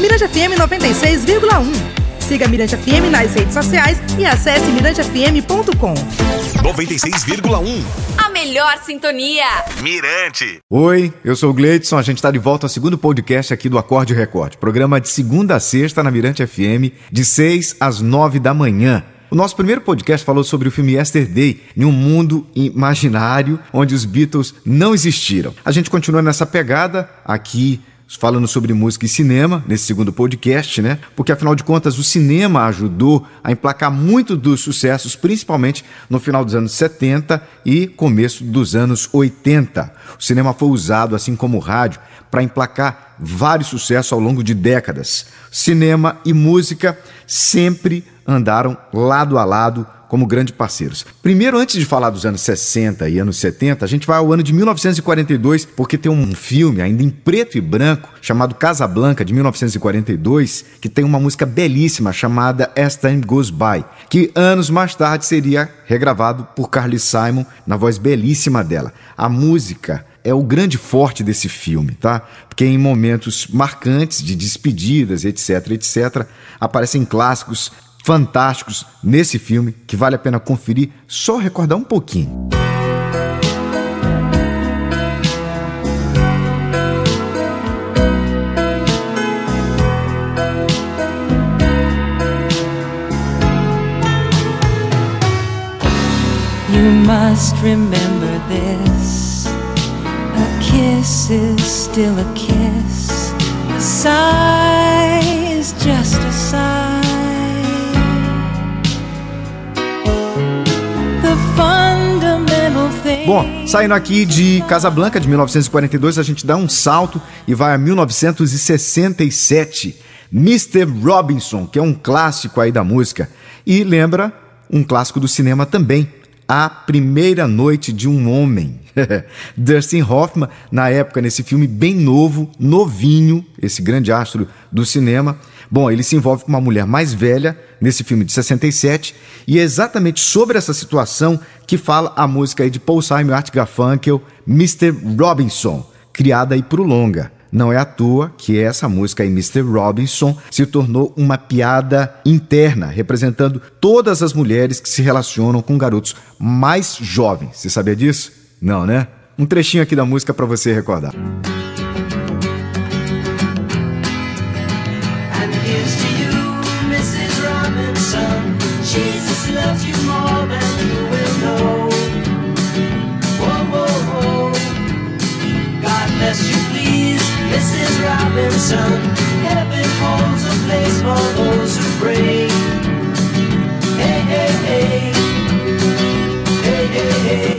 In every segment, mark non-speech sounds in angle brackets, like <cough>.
Mirante FM 96,1. Siga Mirante FM nas redes sociais e acesse mirantefm.com. 96,1. A melhor sintonia. Mirante. Oi, eu sou o Gleidson. A gente está de volta ao segundo podcast aqui do Acorde Record. Programa de segunda a sexta na Mirante FM, de 6 às 9 da manhã. O nosso primeiro podcast falou sobre o filme Yesterday, em um mundo imaginário onde os Beatles não existiram. A gente continua nessa pegada aqui falando sobre música e cinema nesse segundo podcast, né? Porque afinal de contas o cinema ajudou a emplacar muito dos sucessos, principalmente no final dos anos 70 e começo dos anos 80. O cinema foi usado, assim como o rádio, para emplacar vários sucessos ao longo de décadas. Cinema e música sempre andaram lado a lado como grandes parceiros. Primeiro, antes de falar dos anos 60 e anos 70, a gente vai ao ano de 1942, porque tem um filme ainda em preto e branco chamado Casablanca de 1942, que tem uma música belíssima chamada As Time Goes By, que anos mais tarde seria regravado por Carly Simon na voz belíssima dela. A música é o grande forte desse filme, tá? Porque em momentos marcantes de despedidas, etc, etc, aparecem clássicos fantásticos nesse filme que vale a pena conferir, só recordar um pouquinho. You must remember this. A kiss is still a kiss. A sigh is just a sigh. Bom, saindo aqui de Casablanca de 1942, a gente dá um salto e vai a 1967. Mr. Robinson, que é um clássico aí da música e lembra um clássico do cinema também, A Primeira Noite de um Homem. <laughs> Dustin Hoffman, na época, nesse filme bem novo, novinho, esse grande astro do cinema. Bom, ele se envolve com uma mulher mais velha, nesse filme de 67, e é exatamente sobre essa situação que fala a música aí de Paul Simon Art Garfunkel, Mr. Robinson, criada aí pro longa. Não é à toa que essa música aí, Mr. Robinson, se tornou uma piada interna, representando todas as mulheres que se relacionam com garotos mais jovens. Você sabia disso? Não, né? Um trechinho aqui da música para você recordar. Robinson. Heaven holds a place for those who pray.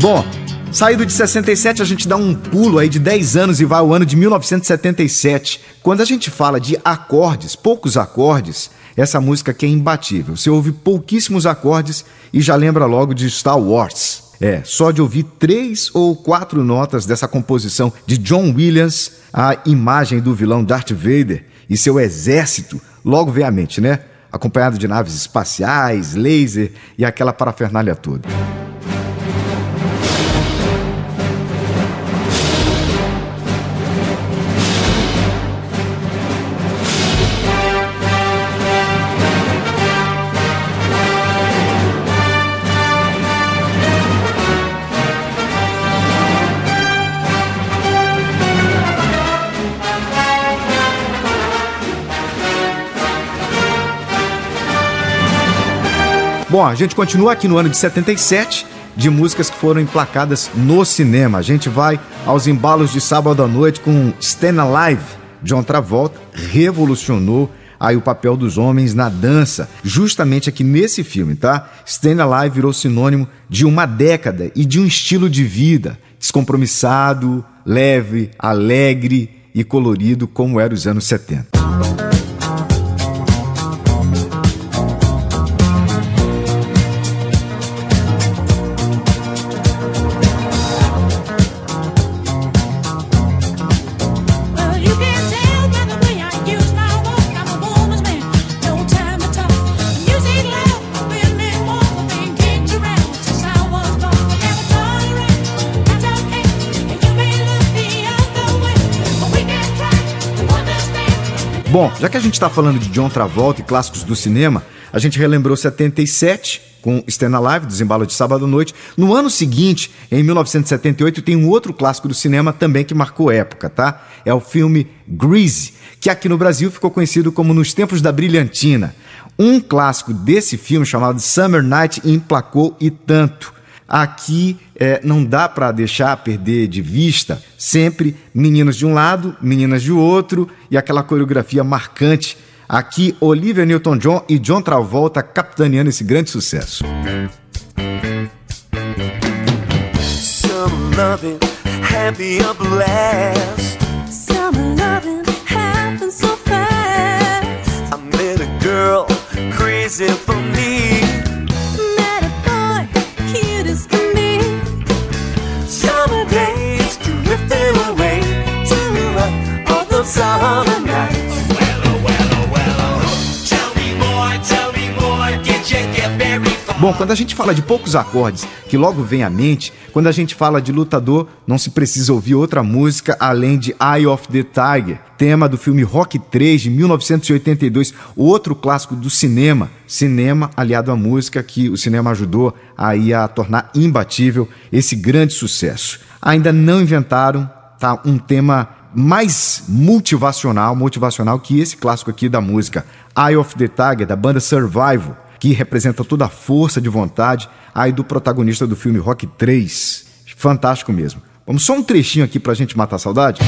Bom, saído de 67, a gente dá um pulo aí de 10 anos e vai ao ano de 1977. Quando a gente fala de acordes, poucos acordes, essa música aqui é imbatível. Você ouve pouquíssimos acordes e já lembra logo de Star Wars. É, só de ouvir três ou quatro notas dessa composição de John Williams, a imagem do vilão Darth Vader e seu exército logo vem à mente, né? Acompanhado de naves espaciais, laser e aquela parafernália toda. Bom, a gente continua aqui no ano de 77 de músicas que foram emplacadas no cinema. A gente vai aos embalos de sábado à noite com Stand Alive. John Travolta revolucionou aí o papel dos homens na dança, justamente aqui nesse filme, tá? Stand Alive virou sinônimo de uma década e de um estilo de vida descompromissado, leve, alegre e colorido como era os anos 70. Bom, já que a gente está falando de John Travolta e clássicos do cinema, a gente relembrou 77 com Stand Alive, Desembalo de Sábado à Noite. No ano seguinte, em 1978, tem um outro clássico do cinema também que marcou época, tá? É o filme Grease, que aqui no Brasil ficou conhecido como Nos Tempos da Brilhantina. Um clássico desse filme chamado Summer Night emplacou e tanto. Aqui é, não dá para deixar perder de vista sempre meninos de um lado, meninas de outro e aquela coreografia marcante. Aqui, Olivia Newton-John e John Travolta capitaneando esse grande sucesso. Some loving, happy a blast. Summer loving happens so fast. I met a girl crazy for me. Bom, quando a gente fala de poucos acordes que logo vem à mente, quando a gente fala de lutador, não se precisa ouvir outra música além de Eye of the Tiger, tema do filme Rock 3 de 1982, outro clássico do cinema, cinema aliado à música que o cinema ajudou aí a tornar imbatível esse grande sucesso. Ainda não inventaram tá, um tema mais motivacional, motivacional que esse clássico aqui da música, Eye of the Tiger, da banda Survival, que representa toda a força de vontade aí do protagonista do filme Rock 3. Fantástico mesmo. Vamos só um trechinho aqui pra gente matar a saudade?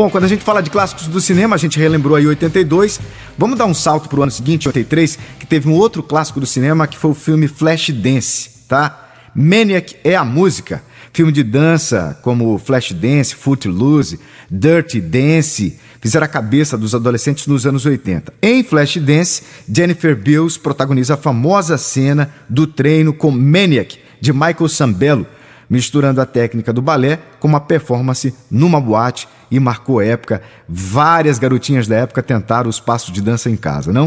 Bom, quando a gente fala de clássicos do cinema, a gente relembrou aí 82. Vamos dar um salto pro ano seguinte, 83, que teve um outro clássico do cinema que foi o filme Flashdance, tá? Maniac é a música. Filme de dança como Flashdance, Footloose, Dirty Dance fizeram a cabeça dos adolescentes nos anos 80. Em Flashdance, Jennifer Beals protagoniza a famosa cena do treino com Maniac de Michael Sambello, misturando a técnica do balé com uma performance numa boate e marcou época. Várias garotinhas da época tentaram os passos de dança em casa, não?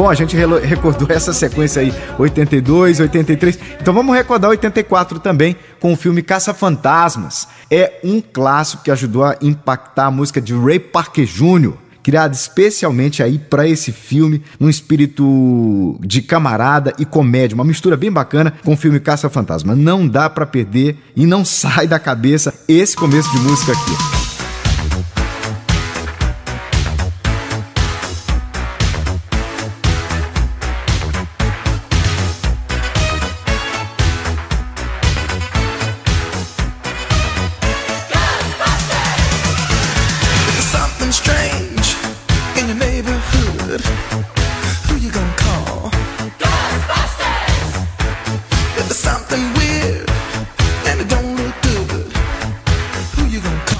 Bom, a gente recordou <laughs> essa sequência aí, 82, 83. Então vamos recordar 84 também com o filme Caça Fantasmas. É um clássico que ajudou a impactar a música de Ray Parker Jr., criado especialmente aí para esse filme, num espírito de camarada e comédia, uma mistura bem bacana com o filme Caça Fantasma. Não dá para perder e não <laughs> sai da cabeça esse começo de música aqui.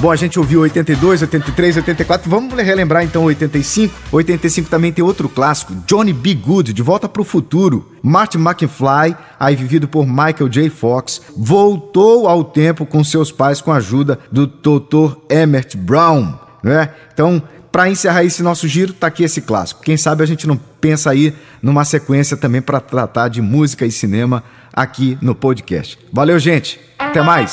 Bom, a gente ouviu 82, 83, 84. Vamos relembrar então 85. 85 também tem outro clássico, Johnny B. Good, De Volta para o Futuro. Martin McFly, aí vivido por Michael J. Fox, voltou ao tempo com seus pais com a ajuda do Dr. Emmett Brown, né? Então, para encerrar esse nosso giro, tá aqui esse clássico. Quem sabe a gente não pensa aí numa sequência também para tratar de música e cinema aqui no podcast. Valeu, gente. Até mais.